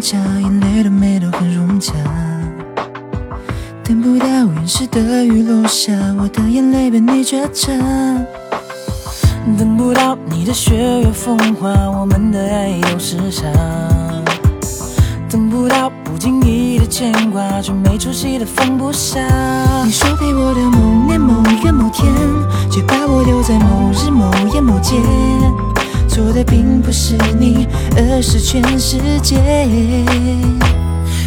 家眼泪的美都很融洽等不到掩饰的雨落下我的眼泪被你觉察等不到你的雪月风花我们的爱都是时等不到不经意的牵挂却没出息的放不下你说陪我到某年某月某天却把我丢在某日某夜某街。并不是你，而是全世界。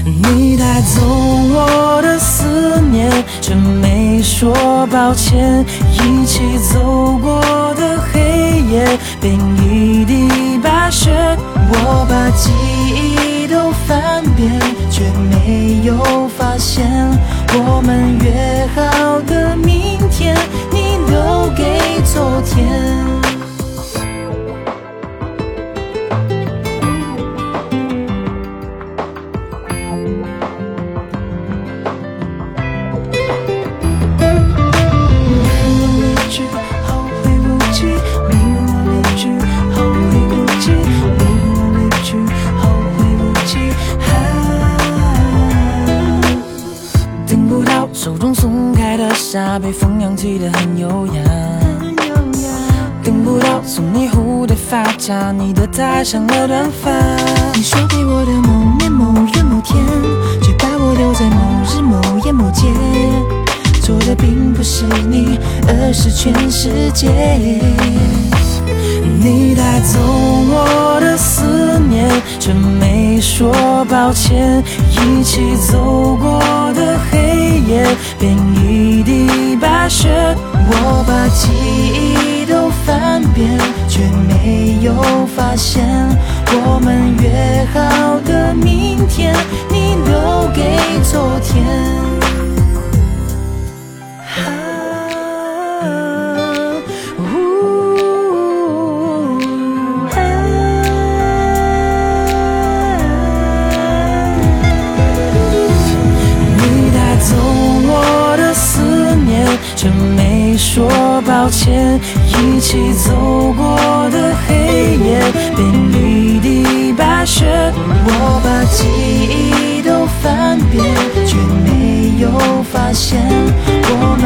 你带走我的思念，却没说抱歉。一起走过的黑夜，变一地白雪。我把记忆都翻遍，却没有发现我们约好的明中松开的沙，被风扬起的很优雅。等不到送你蝴蝶发卡，你的太像了短发。你说陪我的某年某月某天，却把我留在某日某夜某街。错的并不是你，而是全世界。你带走我的思念，却没说抱歉。一起走过的黑夜，变一地白雪。我把记忆都翻遍，却没有发现我们约好的明天，没说抱歉。一起走过的黑夜，变一地白雪。我把记忆都翻遍，却没有发现我们